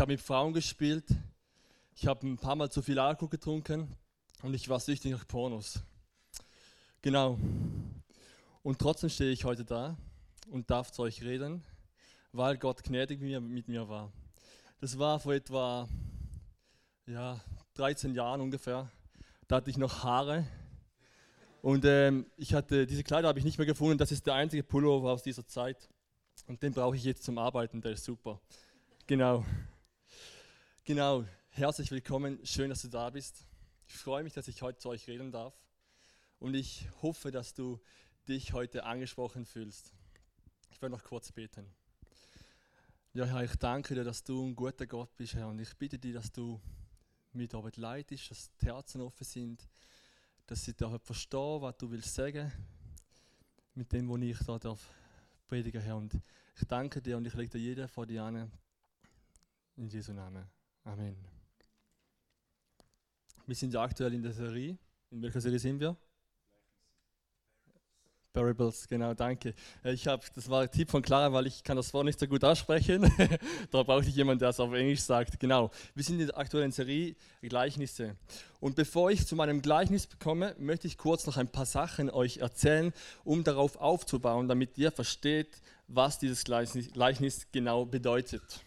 habe mit Frauen gespielt, ich habe ein paar Mal zu viel Alkohol getrunken und ich war süchtig nach Pornos. Genau. Und trotzdem stehe ich heute da und darf zu euch reden, weil Gott gnädig mit mir war. Das war vor etwa ja, 13 Jahren ungefähr. Da hatte ich noch Haare und ähm, ich hatte diese Kleider habe ich nicht mehr gefunden. Das ist der einzige Pullover aus dieser Zeit und den brauche ich jetzt zum Arbeiten. Der ist super. Genau. Genau. Herzlich willkommen. Schön, dass du da bist. Ich freue mich, dass ich heute zu euch reden darf und ich hoffe, dass du dich heute angesprochen fühlst. Ich werde noch kurz beten. Ja, Herr, ich danke dir, dass du ein guter Gott bist, Herr, und ich bitte dich, dass du mit Arbeit leitest, dass die Herzen offen sind, dass sie da verstehen, was du willst sagen, mit dem, was ich da darf predigen, Herr. Und ich danke dir und ich lege dir jeden vor dir an. In Jesu Namen. Amen. Wir sind ja aktuell in der Serie. In welcher Serie sind wir? Parables, genau, danke. Äh, ich habe, das war ein Tipp von Clara, weil ich kann das Wort nicht so gut aussprechen. da brauche ich jemanden, der es auf Englisch sagt. Genau. Wir sind in der aktuellen Serie Gleichnisse. Und bevor ich zu meinem Gleichnis komme, möchte ich kurz noch ein paar Sachen euch erzählen, um darauf aufzubauen, damit ihr versteht, was dieses Gleichnis genau bedeutet.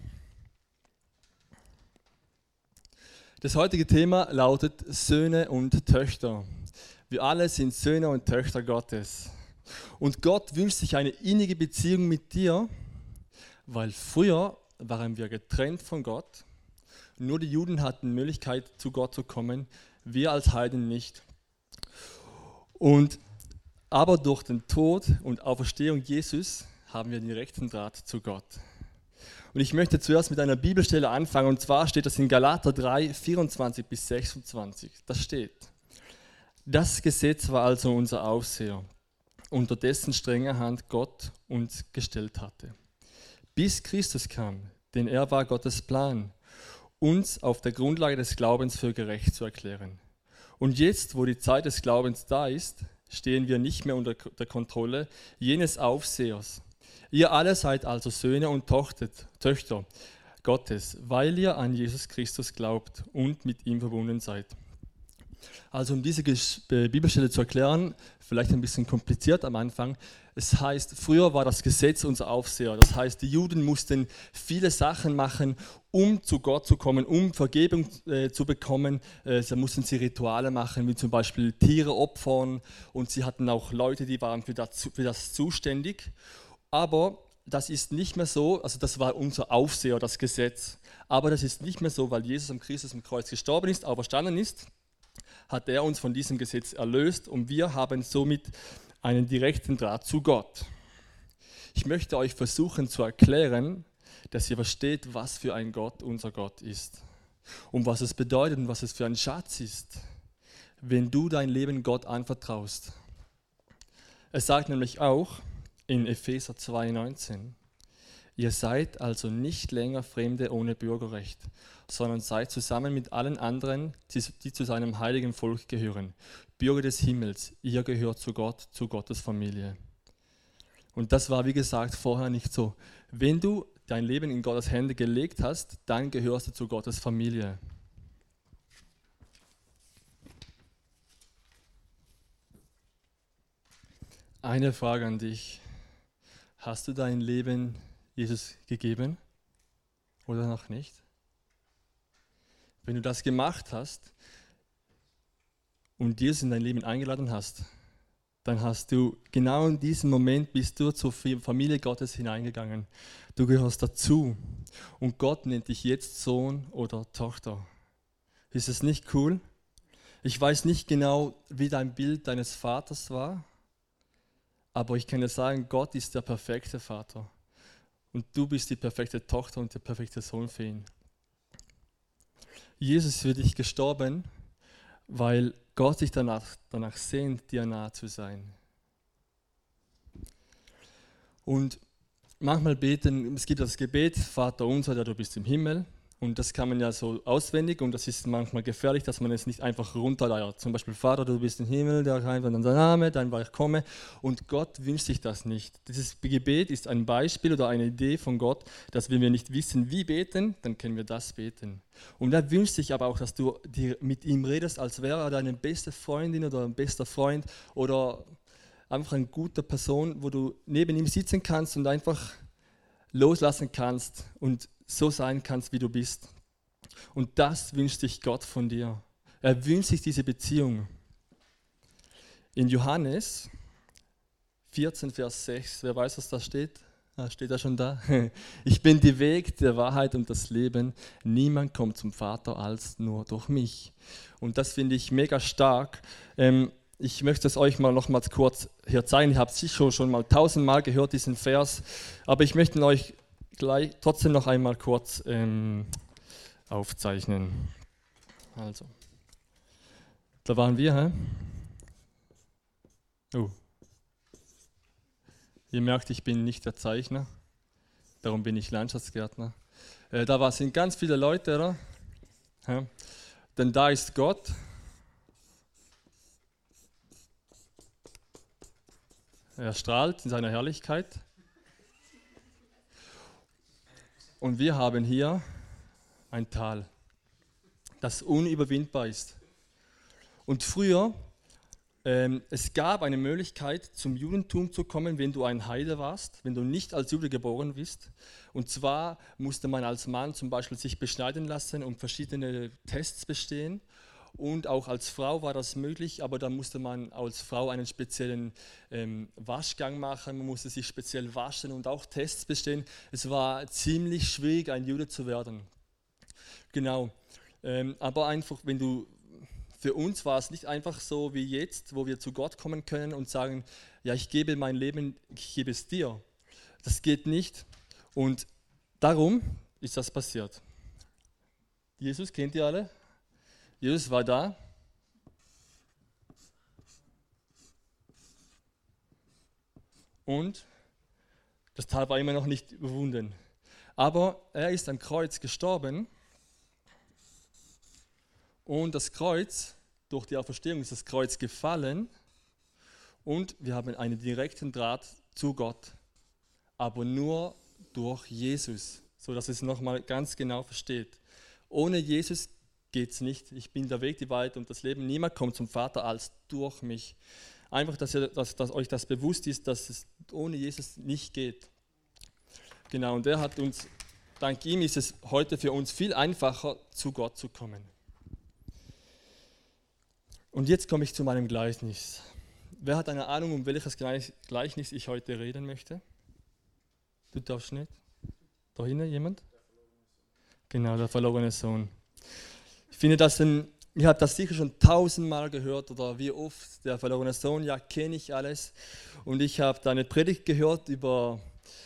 Das heutige Thema lautet Söhne und Töchter. Wir alle sind Söhne und Töchter Gottes. Und Gott wünscht sich eine innige Beziehung mit dir, weil früher waren wir getrennt von Gott. Nur die Juden hatten Möglichkeit, zu Gott zu kommen, wir als Heiden nicht. Und aber durch den Tod und Auferstehung Jesus haben wir den direkten Draht zu Gott. Und ich möchte zuerst mit einer Bibelstelle anfangen, und zwar steht das in Galater 3, 24 bis 26. Das steht. Das Gesetz war also unser Aufseher unter dessen strenger Hand Gott uns gestellt hatte. Bis Christus kam, denn er war Gottes Plan, uns auf der Grundlage des Glaubens für gerecht zu erklären. Und jetzt, wo die Zeit des Glaubens da ist, stehen wir nicht mehr unter der Kontrolle jenes Aufsehers. Ihr alle seid also Söhne und Töchter Gottes, weil ihr an Jesus Christus glaubt und mit ihm verbunden seid. Also um diese äh, Bibelstelle zu erklären, vielleicht ein bisschen kompliziert am Anfang. Es heißt, früher war das Gesetz unser Aufseher. Das heißt, die Juden mussten viele Sachen machen, um zu Gott zu kommen, um Vergebung äh, zu bekommen. Äh, da mussten sie Rituale machen, wie zum Beispiel Tiere opfern. Und sie hatten auch Leute, die waren für das, für das zuständig. Aber das ist nicht mehr so, also das war unser Aufseher, das Gesetz. Aber das ist nicht mehr so, weil Jesus am Christus am Kreuz gestorben ist, auferstanden ist hat er uns von diesem Gesetz erlöst und wir haben somit einen direkten Draht zu Gott. Ich möchte euch versuchen zu erklären, dass ihr versteht, was für ein Gott unser Gott ist und was es bedeutet und was es für ein Schatz ist, wenn du dein Leben Gott anvertraust. Es sagt nämlich auch in Epheser 2,19, Ihr seid also nicht länger Fremde ohne Bürgerrecht, sondern seid zusammen mit allen anderen, die, zu seinem heiligen Volk gehören, Bürger des Himmels. Ihr gehört zu Gott, zu Gottes Familie. Und das war, wie gesagt, vorher nicht so. Wenn du dein Leben in Gottes Hände gelegt hast, dann gehörst du zu Gottes Familie. Eine Frage an dich. Hast du dein Leben Jesus gegeben oder noch nicht? Wenn du das gemacht hast und Jesus in dein Leben eingeladen hast, dann hast du genau in diesem Moment bist du zur Familie Gottes hineingegangen. Du gehörst dazu und Gott nennt dich jetzt Sohn oder Tochter. Ist es nicht cool? Ich weiß nicht genau, wie dein Bild deines Vaters war, aber ich kann dir sagen, Gott ist der perfekte Vater. Und du bist die perfekte Tochter und der perfekte Sohn für ihn. Jesus ist für dich gestorben, weil Gott sich danach, danach sehnt, dir nahe zu sein. Und manchmal beten, es gibt das Gebet, Vater unser, der du bist im Himmel. Und das kann man ja so auswendig und das ist manchmal gefährlich, dass man es nicht einfach runterleiert. Zum Beispiel, Vater, du bist im Himmel, der rein dein Name, dein Reich komme. Und Gott wünscht sich das nicht. Dieses Gebet ist ein Beispiel oder eine Idee von Gott, dass wenn wir nicht wissen, wie beten, dann können wir das beten. Und er wünscht sich aber auch, dass du mit ihm redest, als wäre er deine beste Freundin oder ein bester Freund oder einfach eine gute Person, wo du neben ihm sitzen kannst und einfach loslassen kannst und so sein kannst, wie du bist. Und das wünscht sich Gott von dir. Er wünscht sich diese Beziehung. In Johannes 14, Vers 6, wer weiß, was da steht? Ah, steht da schon da? Ich bin die Weg, der Wahrheit und das Leben. Niemand kommt zum Vater als nur durch mich. Und das finde ich mega stark. Ähm, ich möchte es euch mal nochmals kurz hier zeigen. Habe es sicher schon mal tausendmal gehört, diesen Vers. Aber ich möchte euch gleich trotzdem noch einmal kurz ähm, aufzeichnen. Also, da waren wir, hä? Oh. Ihr merkt, ich bin nicht der Zeichner, darum bin ich Landschaftsgärtner. Äh, da war, sind ganz viele Leute, oder? Ja. Denn da ist Gott. Er strahlt in seiner Herrlichkeit. Und wir haben hier ein Tal, das unüberwindbar ist. Und früher, ähm, es gab eine Möglichkeit, zum Judentum zu kommen, wenn du ein Heide warst, wenn du nicht als Jude geboren bist. Und zwar musste man als Mann zum Beispiel sich beschneiden lassen und verschiedene Tests bestehen. Und auch als Frau war das möglich, aber da musste man als Frau einen speziellen ähm, Waschgang machen, man musste sich speziell waschen und auch Tests bestehen. Es war ziemlich schwierig, ein Jude zu werden. Genau. Ähm, aber einfach, wenn du, für uns war es nicht einfach so wie jetzt, wo wir zu Gott kommen können und sagen, ja, ich gebe mein Leben, ich gebe es dir. Das geht nicht. Und darum ist das passiert. Jesus kennt ihr alle? Jesus war da. Und das Tal war immer noch nicht überwunden. Aber er ist am Kreuz gestorben. Und das Kreuz, durch die Auferstehung ist das Kreuz gefallen. Und wir haben einen direkten Draht zu Gott. Aber nur durch Jesus. So dass es nochmal ganz genau versteht. Ohne Jesus geht es nicht. Ich bin der Weg, die Wahrheit und das Leben. Niemand kommt zum Vater als durch mich. Einfach, dass, ihr, dass, dass euch das bewusst ist, dass es ohne Jesus nicht geht. Genau, und er hat uns, dank ihm ist es heute für uns viel einfacher, zu Gott zu kommen. Und jetzt komme ich zu meinem Gleichnis. Wer hat eine Ahnung, um welches Gleichnis ich heute reden möchte? Du darfst nicht? Da hinten jemand? Genau, der verlorene Sohn. Ich finde das ein, ihr habt das sicher schon tausendmal gehört oder wie oft, der verlorene Sohn, ja, kenne ich alles. Und ich habe da eine Predigt gehört über,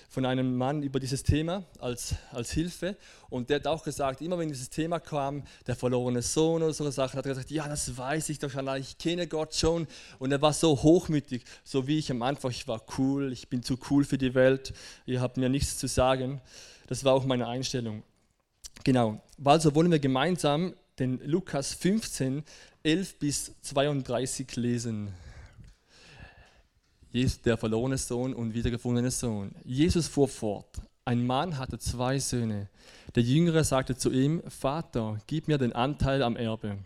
von einem Mann über dieses Thema als, als Hilfe. Und der hat auch gesagt, immer wenn dieses Thema kam, der verlorene Sohn oder so Sachen, hat er gesagt, ja, das weiß ich doch schon, ich kenne Gott schon. Und er war so hochmütig, so wie ich am Anfang, ich war cool, ich bin zu cool für die Welt, ihr habt mir nichts zu sagen. Das war auch meine Einstellung. Genau, also wollen wir gemeinsam den Lukas 15, 11 bis 32 lesen. Der verlorene Sohn und wiedergefundene Sohn. Jesus fuhr fort. Ein Mann hatte zwei Söhne. Der Jüngere sagte zu ihm, Vater, gib mir den Anteil am Erbe,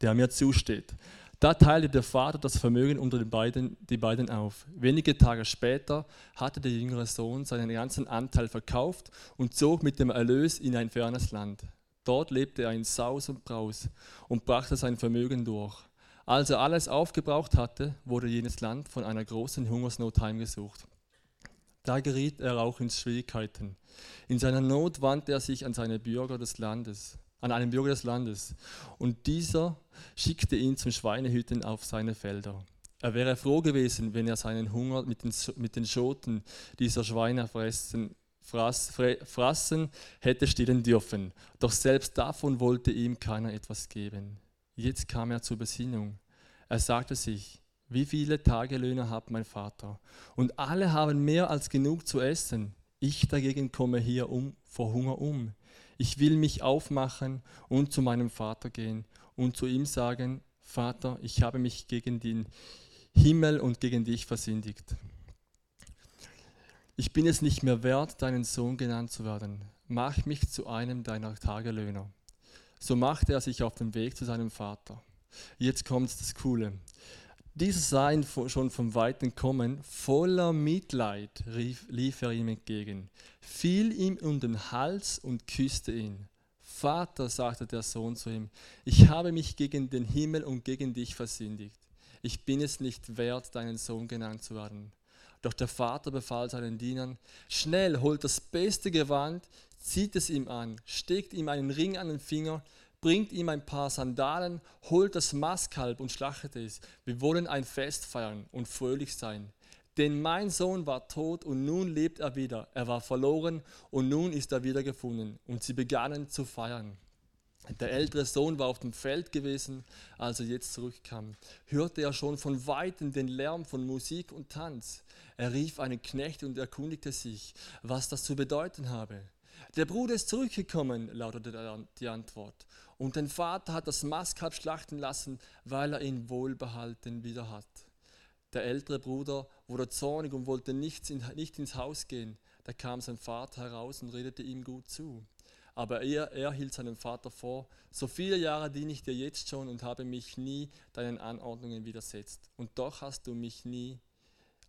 der mir zusteht. Da teilte der Vater das Vermögen unter den beiden, die beiden auf. Wenige Tage später hatte der jüngere Sohn seinen ganzen Anteil verkauft und zog mit dem Erlös in ein fernes Land. Dort lebte er in Saus und Braus und brachte sein Vermögen durch. Als er alles aufgebraucht hatte, wurde jenes Land von einer großen Hungersnot heimgesucht. Da geriet er auch in Schwierigkeiten. In seiner Not wandte er sich an seine Bürger des Landes, an einen Bürger des Landes, und dieser schickte ihn zum Schweinehüten auf seine Felder. Er wäre froh gewesen, wenn er seinen Hunger mit den, mit den Schoten dieser Schweine fressen fraßen hätte stillen dürfen. Doch selbst davon wollte ihm keiner etwas geben. Jetzt kam er zur Besinnung. Er sagte sich, wie viele Tagelöhner hat mein Vater? Und alle haben mehr als genug zu essen. Ich dagegen komme hier um, vor Hunger um. Ich will mich aufmachen und zu meinem Vater gehen und zu ihm sagen, Vater, ich habe mich gegen den Himmel und gegen dich versündigt. Ich bin es nicht mehr wert, deinen Sohn genannt zu werden. Mach mich zu einem deiner Tagelöhner. So machte er sich auf den Weg zu seinem Vater. Jetzt kommt das Coole. Dieser sah ihn schon vom Weiten kommen, voller Mitleid rief, lief er ihm entgegen, fiel ihm um den Hals und küsste ihn. Vater, sagte der Sohn zu ihm, ich habe mich gegen den Himmel und gegen dich versündigt. Ich bin es nicht wert, deinen Sohn genannt zu werden. Doch der Vater befahl seinen Dienern, schnell holt das beste Gewand, zieht es ihm an, steckt ihm einen Ring an den Finger, bringt ihm ein paar Sandalen, holt das Mastkalb und schlachtet es. Wir wollen ein Fest feiern und fröhlich sein. Denn mein Sohn war tot und nun lebt er wieder. Er war verloren und nun ist er wieder gefunden. Und sie begannen zu feiern. Der ältere Sohn war auf dem Feld gewesen, als er jetzt zurückkam. Hörte er schon von weitem den Lärm von Musik und Tanz. Er rief einen Knecht und erkundigte sich, was das zu bedeuten habe. Der Bruder ist zurückgekommen, lautete die Antwort. Und dein Vater hat das Maskalb schlachten lassen, weil er ihn wohlbehalten wieder hat. Der ältere Bruder wurde zornig und wollte nicht, in, nicht ins Haus gehen. Da kam sein Vater heraus und redete ihm gut zu. Aber er, er hielt seinem Vater vor, so viele Jahre diene ich dir jetzt schon und habe mich nie deinen Anordnungen widersetzt. Und doch hast du mich nie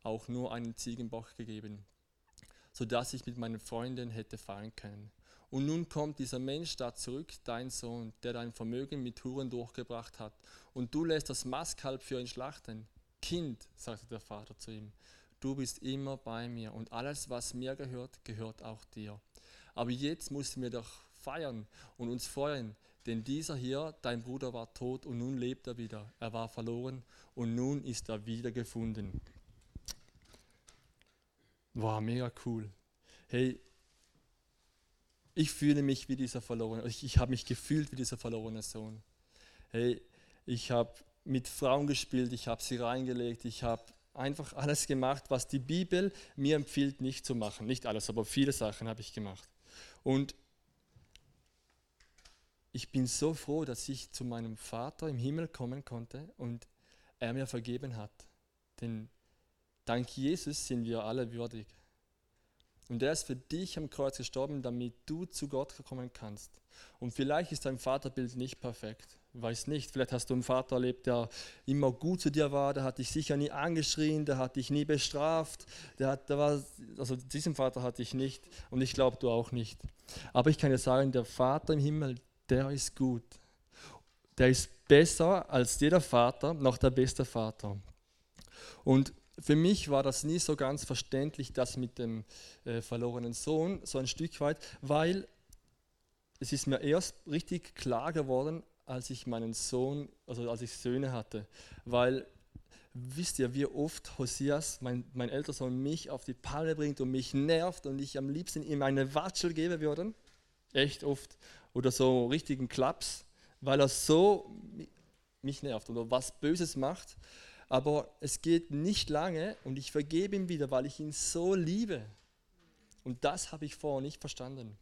auch nur einen Ziegenbock gegeben, sodass ich mit meinen Freunden hätte feiern können. Und nun kommt dieser Mensch da zurück, dein Sohn, der dein Vermögen mit Huren durchgebracht hat. Und du lässt das Mastkalb für ihn schlachten. Kind, sagte der Vater zu ihm, du bist immer bei mir und alles, was mir gehört, gehört auch dir. Aber jetzt müssen wir doch feiern und uns freuen, denn dieser hier, dein Bruder, war tot und nun lebt er wieder. Er war verloren und nun ist er wieder gefunden. Wow, mega cool. Hey, ich fühle mich wie dieser verlorene, ich, ich habe mich gefühlt wie dieser verlorene Sohn. Hey, ich habe mit Frauen gespielt, ich habe sie reingelegt, ich habe einfach alles gemacht, was die Bibel mir empfiehlt, nicht zu machen. Nicht alles, aber viele Sachen habe ich gemacht. Und ich bin so froh, dass ich zu meinem Vater im Himmel kommen konnte und er mir vergeben hat. Denn dank Jesus sind wir alle würdig. Und er ist für dich am Kreuz gestorben, damit du zu Gott kommen kannst. Und vielleicht ist dein Vaterbild nicht perfekt. Weiß nicht, vielleicht hast du einen Vater erlebt, der immer gut zu dir war, der hat dich sicher nie angeschrien, der hat dich nie bestraft, der, hat, der war, also diesen Vater hatte ich nicht und ich glaube du auch nicht. Aber ich kann dir sagen, der Vater im Himmel, der ist gut. Der ist besser als jeder Vater, noch der beste Vater. Und für mich war das nie so ganz verständlich, das mit dem äh, verlorenen Sohn, so ein Stück weit, weil es ist mir erst richtig klar geworden, als ich meinen Sohn, also als ich Söhne hatte. Weil, wisst ihr, wie oft Hosias, mein, mein älterer Sohn, mich auf die Palme bringt und mich nervt und ich am liebsten ihm eine Watschel gebe würde? Echt oft. Oder so richtigen Klaps, weil er so mich nervt oder was Böses macht aber es geht nicht lange und ich vergebe ihm wieder, weil ich ihn so liebe. Und das habe ich vorher nicht verstanden.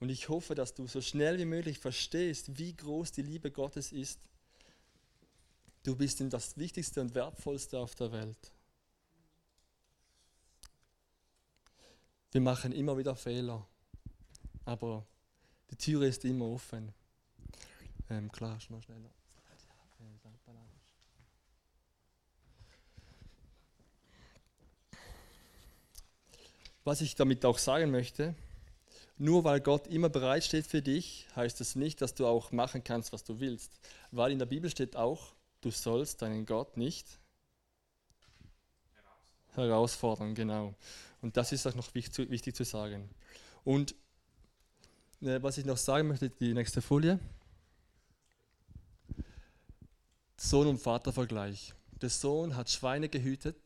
Und ich hoffe, dass du so schnell wie möglich verstehst, wie groß die Liebe Gottes ist. Du bist ihm das Wichtigste und Wertvollste auf der Welt. Wir machen immer wieder Fehler, aber die Tür ist immer offen. Ähm, klar, mal schneller. Was ich damit auch sagen möchte, nur weil Gott immer bereitsteht für dich, heißt es das nicht, dass du auch machen kannst, was du willst. Weil in der Bibel steht auch, du sollst deinen Gott nicht herausfordern, genau. Und das ist auch noch wichtig, zu sagen. Und äh, was ich noch sagen möchte, die nächste Folie. Sohn- und Vatervergleich. Der Sohn hat Schweine gehütet,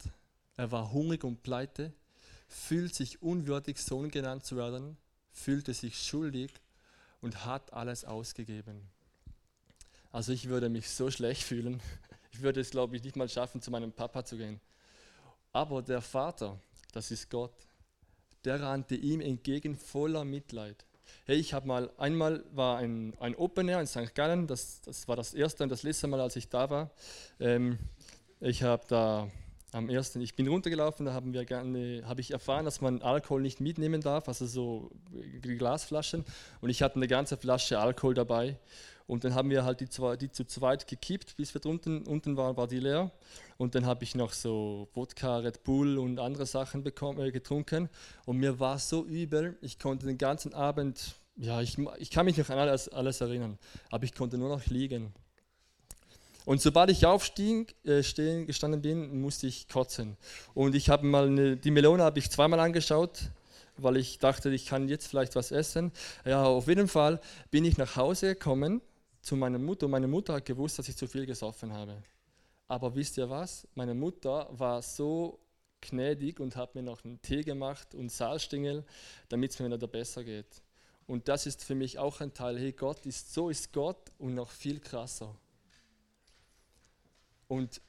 er war hungrig und pleite, fühlt sich unwürdig, Sohn genannt zu werden, fühlte sich schuldig und hat alles ausgegeben. Also ich würde mich so schlecht fühlen. Ich würde es, glaube ich, nicht mal schaffen, zu meinem Papa zu gehen. Aber der Vater, das ist Gott, der rannte ihm entgegen voller Mitleid. Hey, ich habe mal, einmal war ein, ein Open Air in St. Gallen, das, das war das erste und das letzte Mal, als ich da war. Ähm, ich habe da am ersten, ich bin runtergelaufen, da haben wir gerne, habe ich erfahren, dass man Alkohol nicht mitnehmen darf, also so Glasflaschen. Und ich hatte eine ganze Flasche Alkohol dabei. Und dann haben wir halt die, zwei, die zu zweit gekippt, bis wir drunten unten waren, war die leer. Und dann habe ich noch so Wodka, Red Bull und andere Sachen bekommen, äh, getrunken. Und mir war so übel, ich konnte den ganzen Abend, ja, ich, ich kann mich noch an alles, alles erinnern, aber ich konnte nur noch liegen. Und sobald ich aufstieg, äh, stehen, gestanden bin, musste ich kotzen. Und ich habe mal eine, die Melone habe ich zweimal angeschaut, weil ich dachte, ich kann jetzt vielleicht was essen. Ja, auf jeden Fall bin ich nach Hause gekommen zu meiner Mutter. Meine Mutter hat gewusst, dass ich zu viel gesoffen habe. Aber wisst ihr was? Meine Mutter war so gnädig und hat mir noch einen Tee gemacht und Salzstingel, damit es mir wieder besser geht. Und das ist für mich auch ein Teil. Hey, Gott ist so ist Gott und noch viel krasser. Und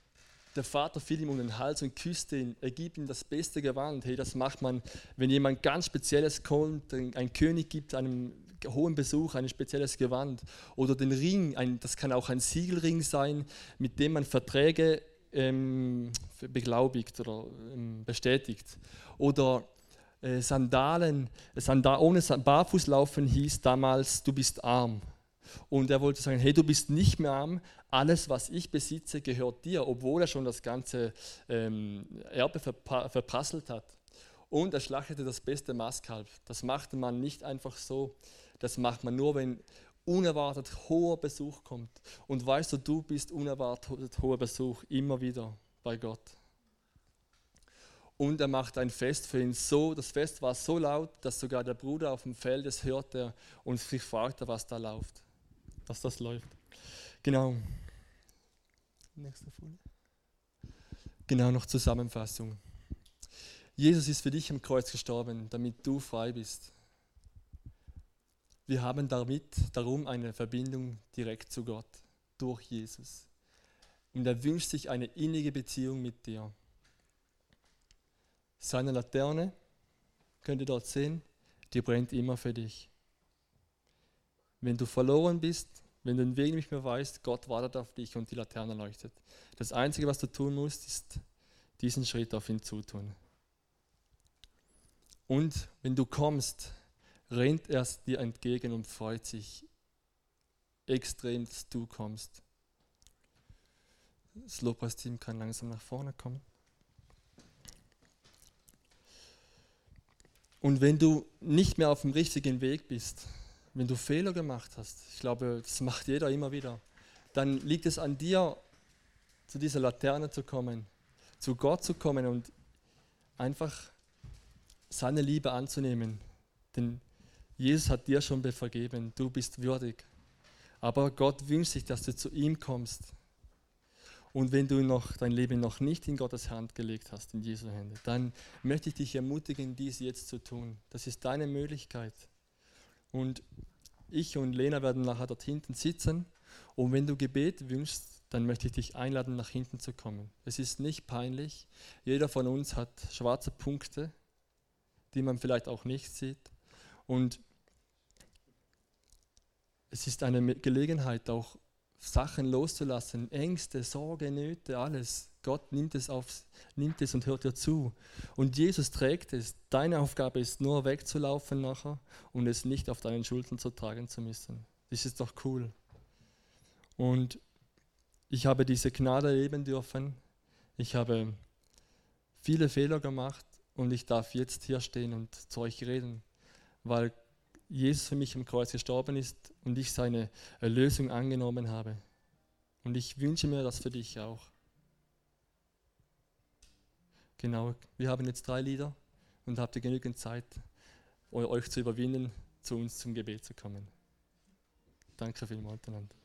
der Vater fiel ihm um den Hals und küsste ihn. Er gibt ihm das beste Gewand. Hey, das macht man, wenn jemand ganz Spezielles kommt, ein König gibt einem hohen Besuch ein spezielles Gewand. Oder den Ring, ein, das kann auch ein Siegelring sein, mit dem man Verträge ähm, beglaubigt oder ähm, bestätigt. Oder äh, Sandalen, Sandal, ohne Barfußlaufen hieß damals, du bist arm. Und er wollte sagen, hey, du bist nicht mehr arm, alles, was ich besitze, gehört dir, obwohl er schon das ganze ähm, Erbe verpa verprasselt hat. Und er schlachtete das beste Mastkalb. Das machte man nicht einfach so. Das macht man nur, wenn unerwartet hoher Besuch kommt. Und weißt du, du bist unerwartet hoher Besuch immer wieder bei Gott. Und er macht ein Fest für ihn so, das Fest war so laut, dass sogar der Bruder auf dem Feld es hörte und sich fragte, was da läuft, was das läuft. Genau. Nächste Folie. Genau, noch Zusammenfassung. Jesus ist für dich am Kreuz gestorben, damit du frei bist. Wir haben damit darum eine Verbindung direkt zu Gott durch Jesus. Und er wünscht sich eine innige Beziehung mit dir. Seine Laterne, könnt ihr dort sehen, die brennt immer für dich. Wenn du verloren bist, wenn du den Weg nicht mehr weißt, Gott wartet auf dich und die Laterne leuchtet. Das Einzige, was du tun musst, ist diesen Schritt auf ihn zutun. Und wenn du kommst, rennt er dir entgegen und freut sich extrem, dass du kommst. Das Lobpreisteam kann langsam nach vorne kommen. Und wenn du nicht mehr auf dem richtigen Weg bist, wenn du Fehler gemacht hast, ich glaube, das macht jeder immer wieder, dann liegt es an dir, zu dieser Laterne zu kommen, zu Gott zu kommen und einfach seine Liebe anzunehmen. Denn Jesus hat dir schon vergeben, du bist würdig. Aber Gott wünscht sich, dass du zu ihm kommst. Und wenn du noch dein Leben noch nicht in Gottes Hand gelegt hast, in Jesu Hände, dann möchte ich dich ermutigen, dies jetzt zu tun. Das ist deine Möglichkeit. Und ich und Lena werden nachher dort hinten sitzen. Und wenn du Gebet wünschst, dann möchte ich dich einladen, nach hinten zu kommen. Es ist nicht peinlich. Jeder von uns hat schwarze Punkte, die man vielleicht auch nicht sieht. Und es ist eine Gelegenheit, auch Sachen loszulassen, Ängste, Sorge, Nöte, alles. Gott nimmt es, auf, nimmt es und hört dir zu. Und Jesus trägt es. Deine Aufgabe ist nur wegzulaufen nachher und es nicht auf deinen Schultern zu tragen zu müssen. Das ist doch cool. Und ich habe diese Gnade erleben dürfen. Ich habe viele Fehler gemacht und ich darf jetzt hier stehen und zu euch reden, weil Jesus für mich am Kreuz gestorben ist und ich seine Erlösung angenommen habe. Und ich wünsche mir das für dich auch. Genau, wir haben jetzt drei Lieder und habt ihr genügend Zeit, euch zu überwinden, zu uns zum Gebet zu kommen. Danke vielmals miteinander.